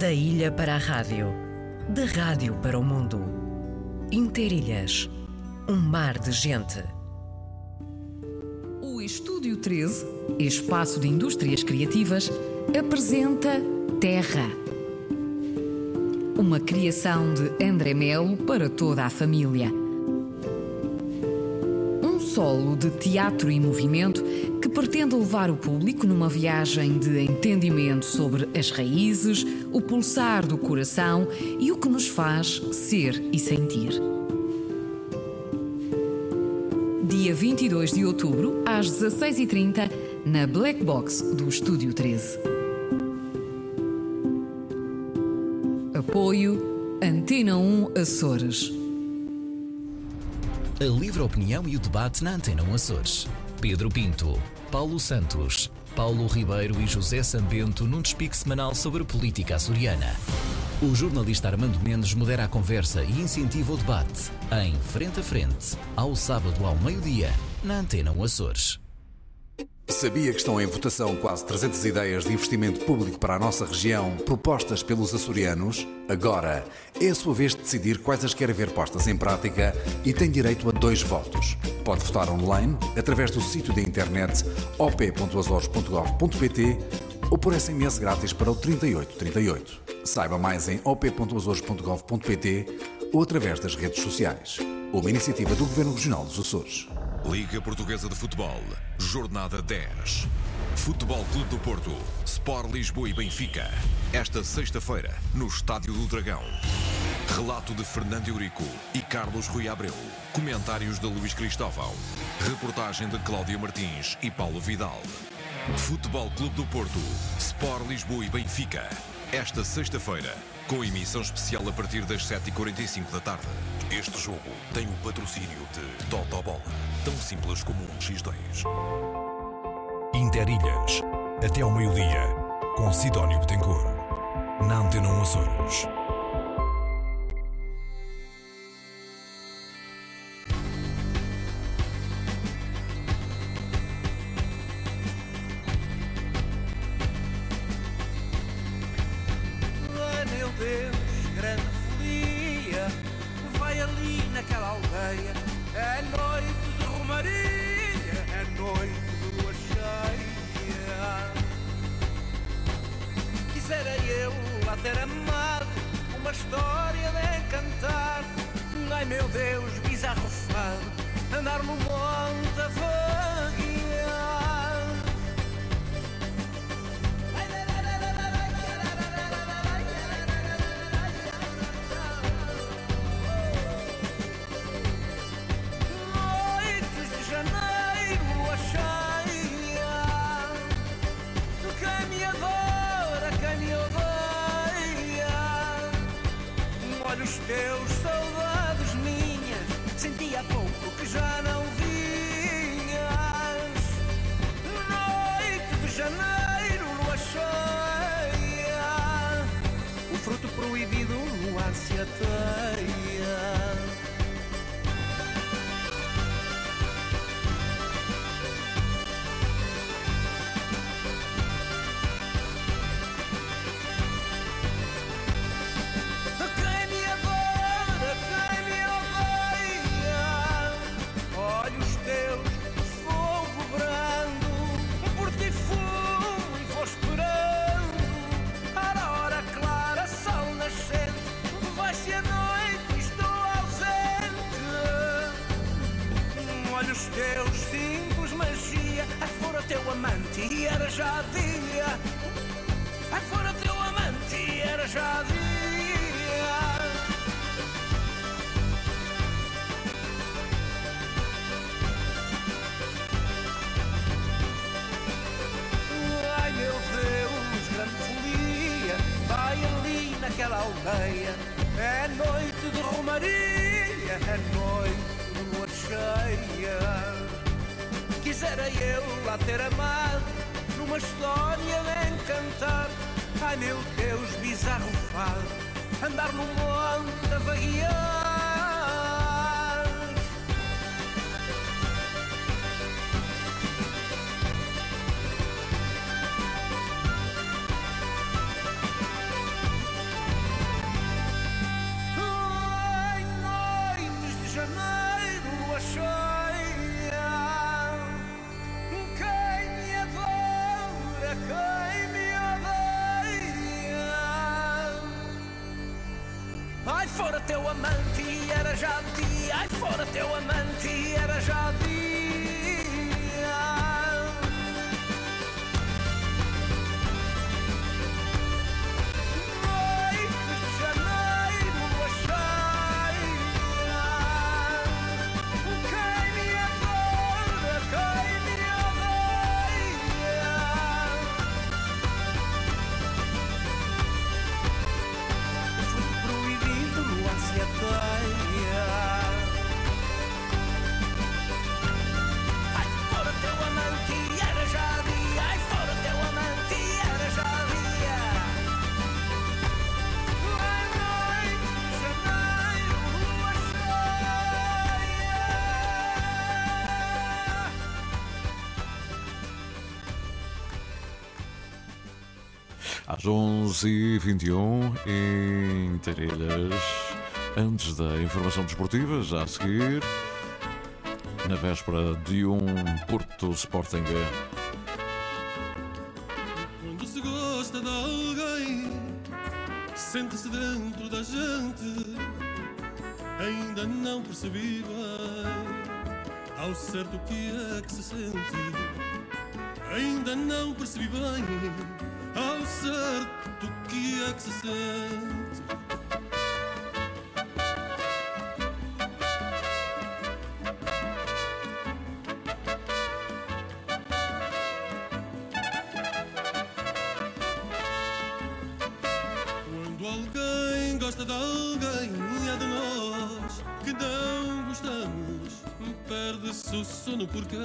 Da ilha para a rádio, da rádio para o mundo. Interilhas, um mar de gente. O Estúdio 13, espaço de indústrias criativas, apresenta Terra. Uma criação de André Melo para toda a família. Solo de teatro e movimento que pretende levar o público numa viagem de entendimento sobre as raízes, o pulsar do coração e o que nos faz ser e sentir. Dia 22 de outubro, às 16h30, na Black Box do Estúdio 13. Apoio Antena 1 Açores. A livre opinião e o debate na Antena 1 Açores. Pedro Pinto, Paulo Santos, Paulo Ribeiro e José Sambento num despique semanal sobre política açoriana. O jornalista Armando Mendes modera a conversa e incentiva o debate em Frente a Frente, ao sábado ao meio-dia, na Antena 1 Açores. Sabia que estão em votação quase 300 ideias de investimento público para a nossa região, propostas pelos açorianos? Agora é a sua vez de decidir quais as quer ver postas em prática e tem direito a dois votos. Pode votar online, através do sítio da internet op.azores.gov.pt ou por SMS grátis para o 3838. Saiba mais em op.azores.gov.pt ou através das redes sociais. Uma iniciativa do Governo Regional dos Açores. Liga Portuguesa de Futebol, Jornada 10. Futebol Clube do Porto, Sport Lisboa e Benfica. Esta sexta-feira, no Estádio do Dragão. Relato de Fernando Eurico e Carlos Rui Abreu. Comentários de Luís Cristóvão. Reportagem de Cláudia Martins e Paulo Vidal. Futebol Clube do Porto, Sport Lisboa e Benfica. Esta sexta-feira, com emissão especial a partir das 7h45 da tarde. Este jogo tem o patrocínio de Totobola, tão simples como um X2. Interilhas, até ao meio-dia, com Sidónio Betancourt, na Antena 1 Açores. Ter amado Uma história de encantar Ai meu Deus, bizarro fado Andar no monte a vaguear teus, dia Ai, fora teu amante era já dia Ai meu Deus, grande folia Vai ali naquela aldeia É noite de romaria É noite de lua cheia Quisera eu lá ter amado Numa história de encantar. Ai meu Deus, bizarro fado Andar no monte a vaguear teu amante era já dia. Ai, fora teu amante era já Às 11h21 em Tarelhas, antes da informação desportiva, já a seguir, na véspera de um Porto Sporting. Quando se gosta de alguém, sente-se dentro da gente. Ainda não percebi bem ao certo o que é que se sente. Ainda não percebi bem sente. Quando alguém gosta de alguém, é de nós que não gostamos. Perde-se o sono por quem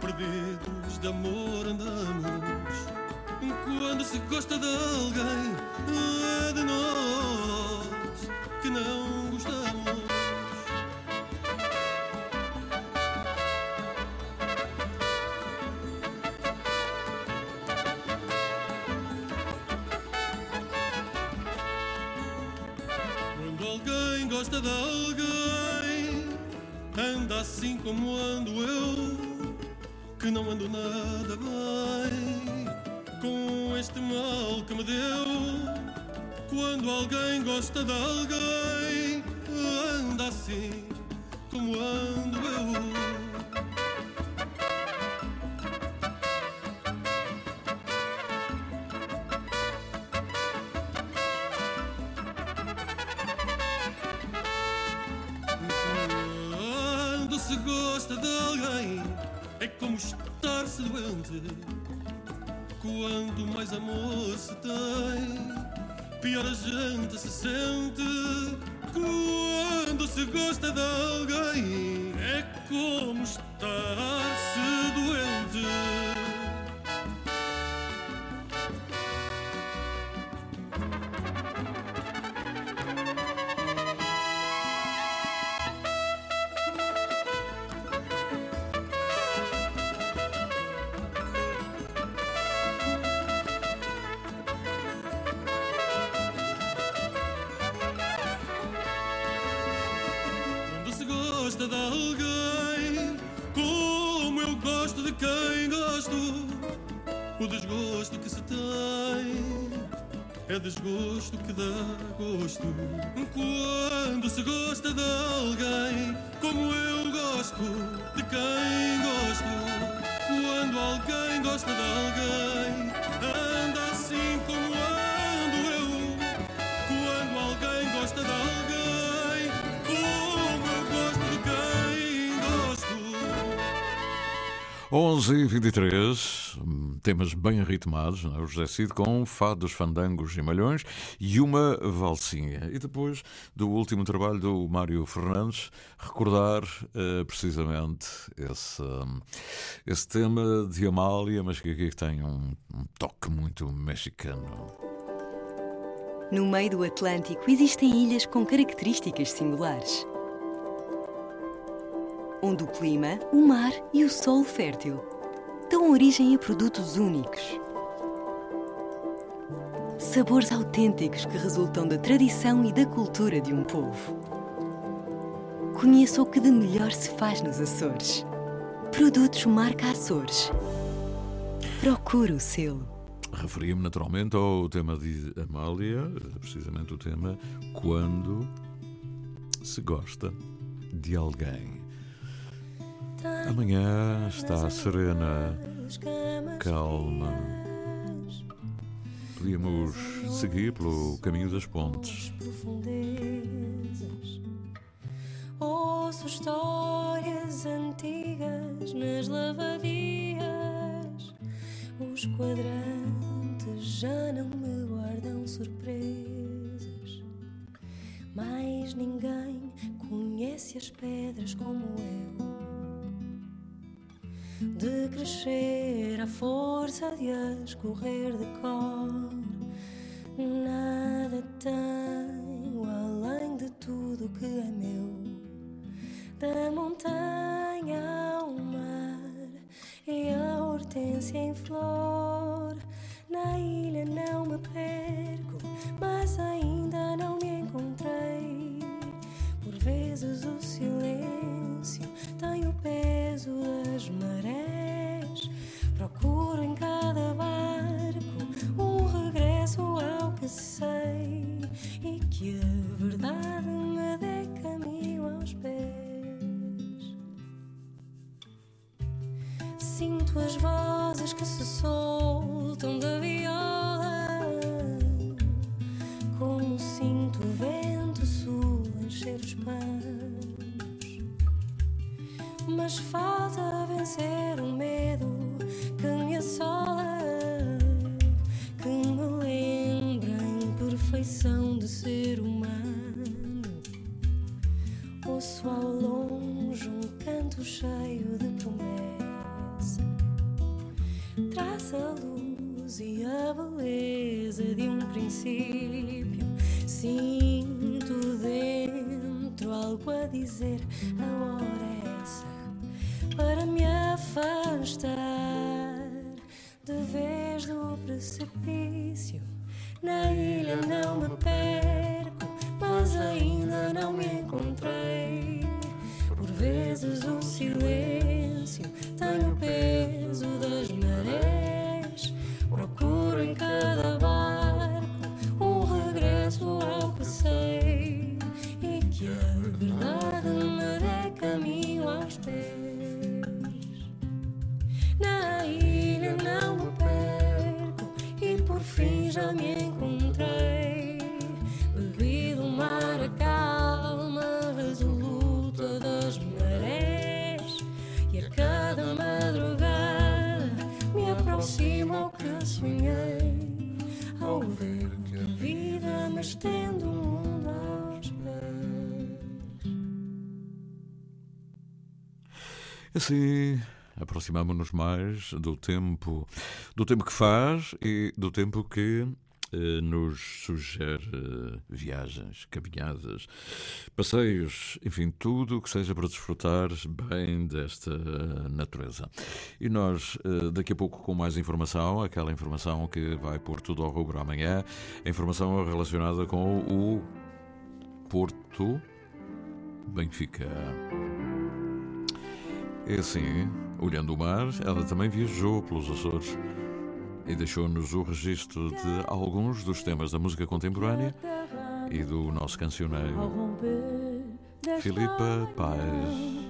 perdidos de amor andamos. Quando se gosta de alguém, é de nós que não gostamos. Quando alguém gosta de alguém, anda assim como ando eu, que não ando nada bem com este mal que me deu. Quando alguém gosta de alguém, anda assim como ando eu. Pior a gente se sente. Quando se gosta de alguém, desgosto que dá gosto. Quando se gosta de alguém, como eu gosto de quem gosto, quando alguém gosta de alguém, 11 e 23 hum, temas bem ritmados, não é? o José Cid com fados, fandangos e malhões e uma valsinha. E depois do último trabalho do Mário Fernandes, recordar eh, precisamente esse, hum, esse tema de Amália, mas que aqui tem um, um toque muito mexicano. No meio do Atlântico existem ilhas com características singulares. Onde o clima, o mar e o solo fértil dão origem a produtos únicos. Sabores autênticos que resultam da tradição e da cultura de um povo. Conheça o que de melhor se faz nos Açores. Produtos marca Açores. Procure o selo. Referi-me naturalmente ao tema de Amália, precisamente o tema Quando se gosta de alguém. Amanhã está serena, calma. Podíamos seguir pelo caminho das pontes. Ouço histórias antigas nas lavadias. Os quadrantes já não me guardam surpresas. Mais ninguém conhece as pedras como eu. De crescer à força de as correr de cor. Nada tenho além de tudo que é meu. Da montanha ao mar e a hortência em flor. Na ilha não me perco, mas ainda não me encontrei. Por vezes o silêncio tem o peso das marés. Procuro em cada barco um regresso ao que sei e que a verdade me dê caminho aos pés. Sinto as vozes que se soltam da viola, como sinto Mas falta vencer o medo que me assola, que me lembra a imperfeição de ser humano. Ouço ao longe um canto cheio de promessa. Traz a luz e a beleza de um princípio. Sinto dentro algo a dizer. Vezes o silêncio Assim, aproximamos-nos mais do tempo, do tempo que faz e do tempo que eh, nos sugere viagens, caminhadas, passeios, enfim, tudo o que seja para desfrutar bem desta natureza. E nós, eh, daqui a pouco, com mais informação, aquela informação que vai pôr tudo ao rubro amanhã, a informação relacionada com o Porto Benfica. É assim, olhando o mar, ela também viajou pelos Açores e deixou-nos o registro de alguns dos temas da música contemporânea e do nosso cancioneiro. Filipa Paz.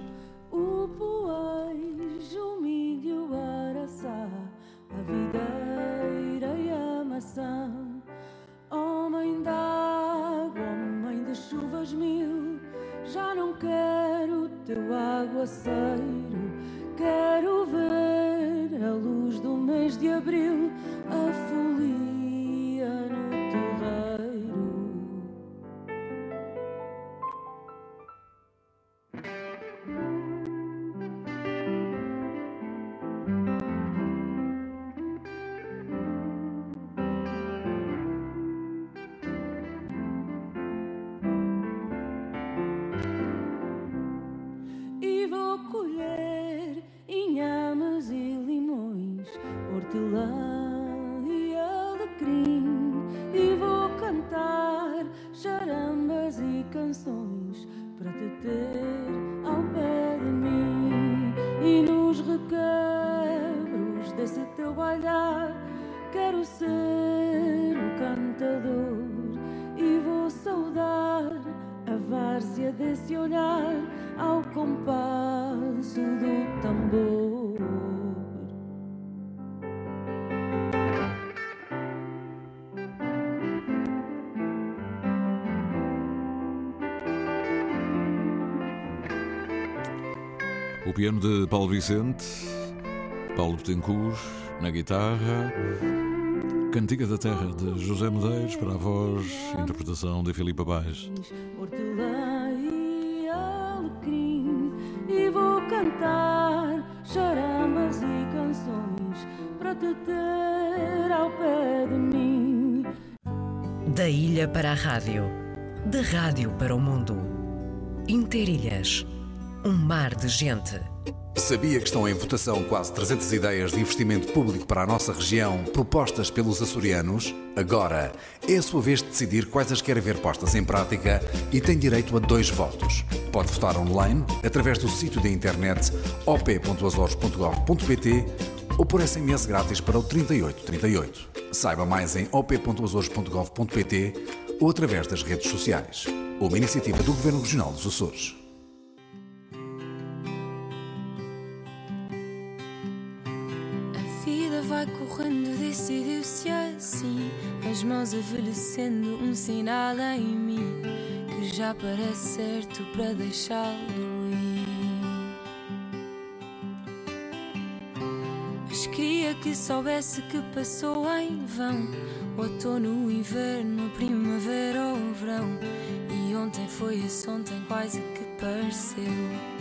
A videira e a maçã. Teu aguaceiro. Quero ver a luz do mês de abril, desse teu quero quero ser o cantador e vou saudar a várzea desse olhar ao compasso do tambor. O piano de Paulo Vicente, Paulo Betancourt na guitarra, Cantiga da Terra de José Medeiros para a voz, interpretação de Filipe Baix. hortelã e alecrim e vou cantar charamas e canções para te ter ao pé de mim. Da ilha para a rádio, da rádio para o mundo. Interilhas, um mar de gente. Sabia que estão em votação quase 300 ideias de investimento público para a nossa região, propostas pelos açorianos? Agora é a sua vez de decidir quais as quer ver postas em prática e tem direito a dois votos. Pode votar online através do sítio da internet op.azores.gov.pt ou por SMS grátis para o 3838. Saiba mais em op.azores.gov.pt ou através das redes sociais. Uma iniciativa do Governo Regional dos Açores. Vai correndo, decidiu-se assim. As mãos envelhecendo, um sinal em mim que já parece certo para deixá-lo ir. Mas queria que soubesse que passou em vão. O outono, o inverno, a primavera ou o verão. E ontem foi esse ontem quase que pareceu.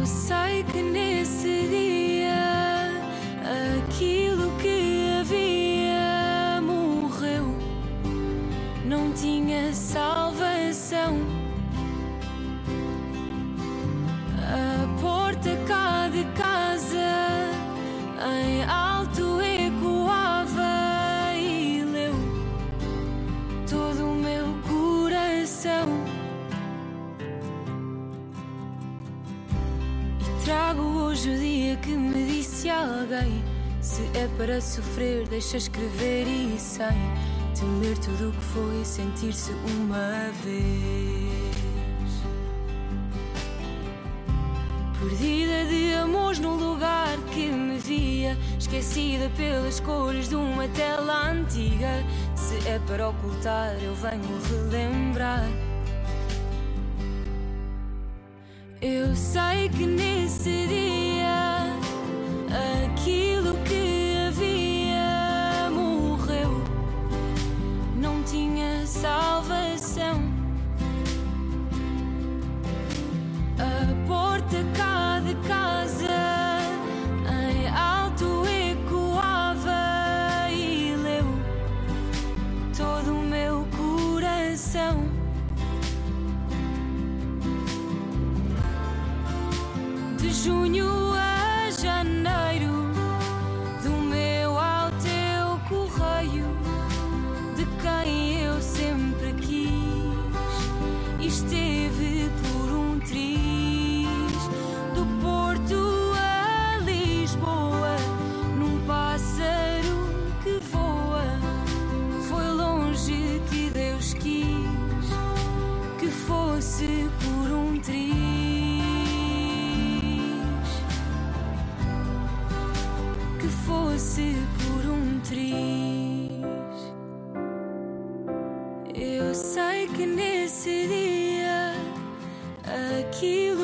Eu sei que nesse dia aquilo Trago hoje o dia que me disse alguém. Se é para sofrer, deixa escrever e sem Temer tudo o que foi, sentir-se uma vez. Perdida de amores num lugar que me via. Esquecida pelas cores de uma tela antiga. Se é para ocultar, eu venho relembrar Eu sei que nesse dia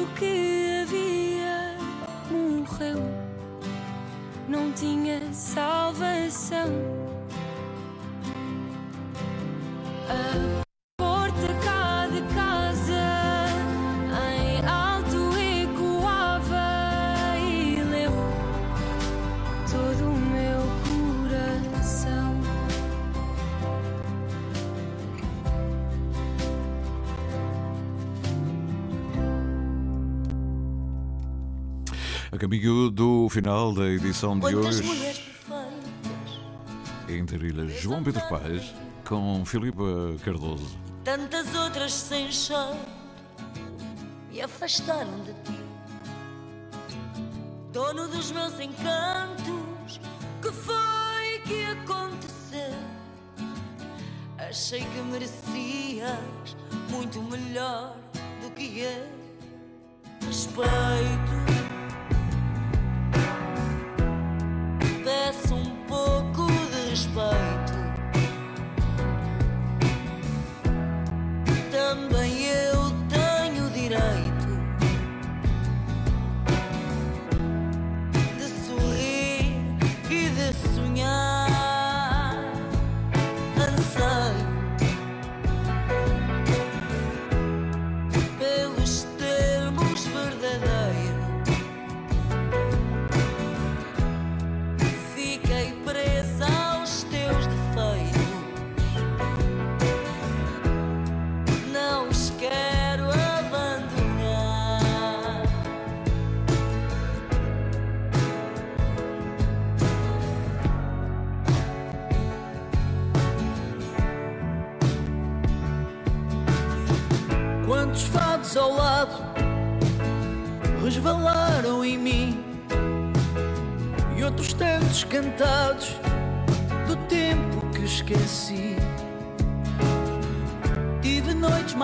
aquilo que havia morreu, não tinha salvação. Caminho do final da edição de Quantas hoje, mulheres perfeitas, Interilhas João Pedro Paes com Filipe Cardoso. tantas outras sem chão, me afastaram de ti. Dono dos meus encantos, que foi que aconteceu? Achei que merecias muito melhor do que eu. Respeito.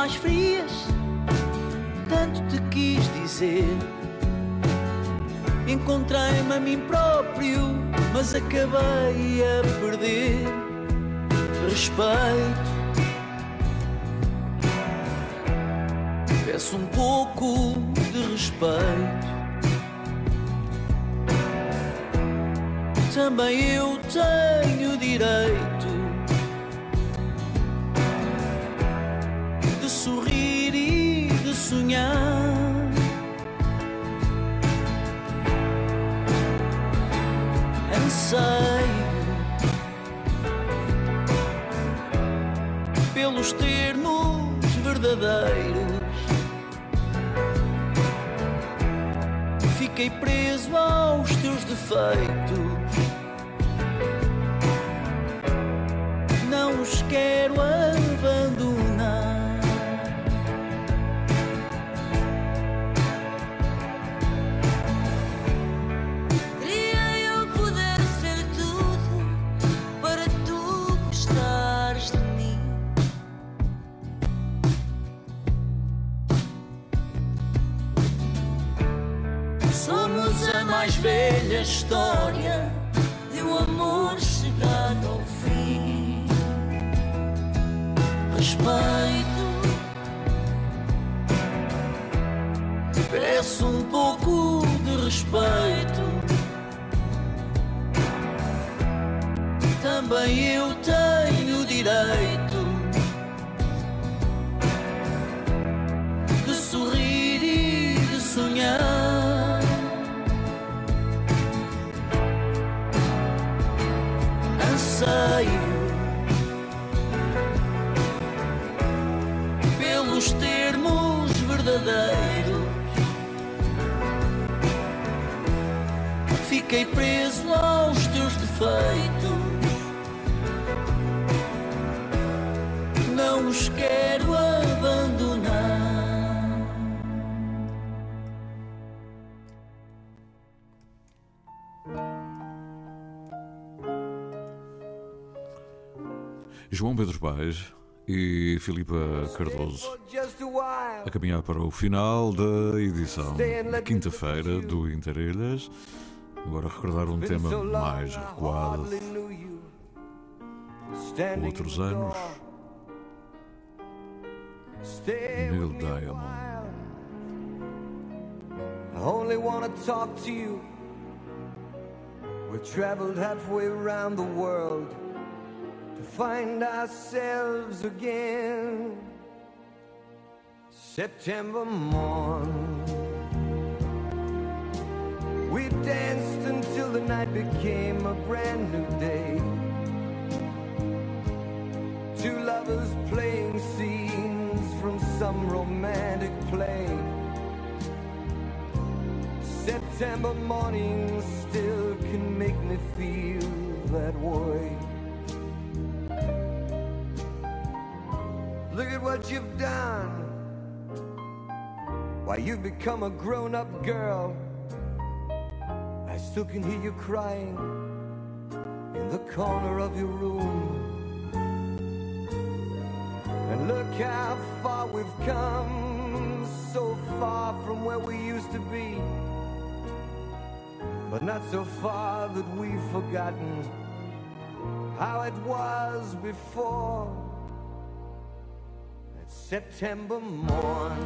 Mais frias, tanto te quis dizer. Encontrei-me a mim próprio, mas acabei a perder respeito. Peço um pouco de respeito. Também eu tenho direito sonhar. Anseio pelos termos verdadeiros. Fiquei preso aos teus defeitos. Não os quero abandonar. Velha história de um amor chegado ao fim. Respeito, peço um pouco de respeito. Também eu tenho direito pelos termos verdadeiros. Fiquei preso aos teus defeitos. Não os quero abandonar. João Pedro Paes e Filipa Cardoso a caminhar para o final da edição de quinta-feira do Interelhas. Agora recordar um tema mais recuado. Outros anos. Neil Diamond. I only want to talk to you. We traveled halfway around the world find ourselves again. September morn. We danced until the night became a brand new day. Two lovers playing scenes from some romantic play. September morning still can make me feel that way. Look at what you've done. Why, you've become a grown up girl. I still can hear you crying in the corner of your room. And look how far we've come, so far from where we used to be. But not so far that we've forgotten how it was before. September morn.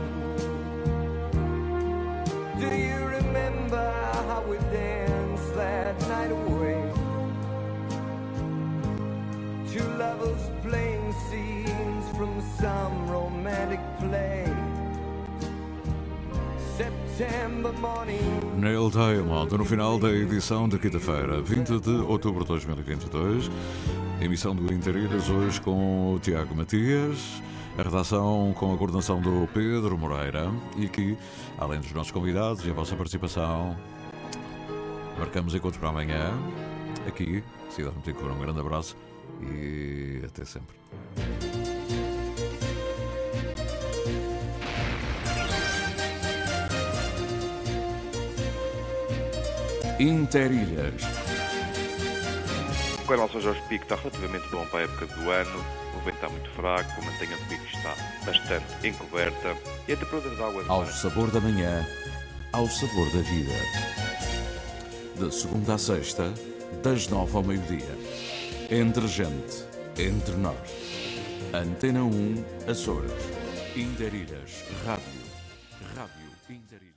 Do you remember how we danced that night away? Two lovers playing scenes from some romantic play. Neil Diamond, no final da edição de quinta-feira, 20 de outubro de 2022. Emissão do Interilhas hoje com o Tiago Matias. A redação com a coordenação do Pedro Moreira. E aqui, além dos nossos convidados e a vossa participação, marcamos encontro para amanhã. Aqui, Cidade Meticura, um grande abraço e até sempre. Interilhas. O canal São Jorge Pico está relativamente bom para a época do ano. O vento está muito fraco, a mantenha do pico está bastante encoberta e a temperatura das águas. Ao sabor da manhã, ao sabor da vida. De segunda a sexta, das nove ao meio-dia. Entre gente, entre nós. Antena 1, Açores. Interilhas. Rádio. Rádio Interilhas.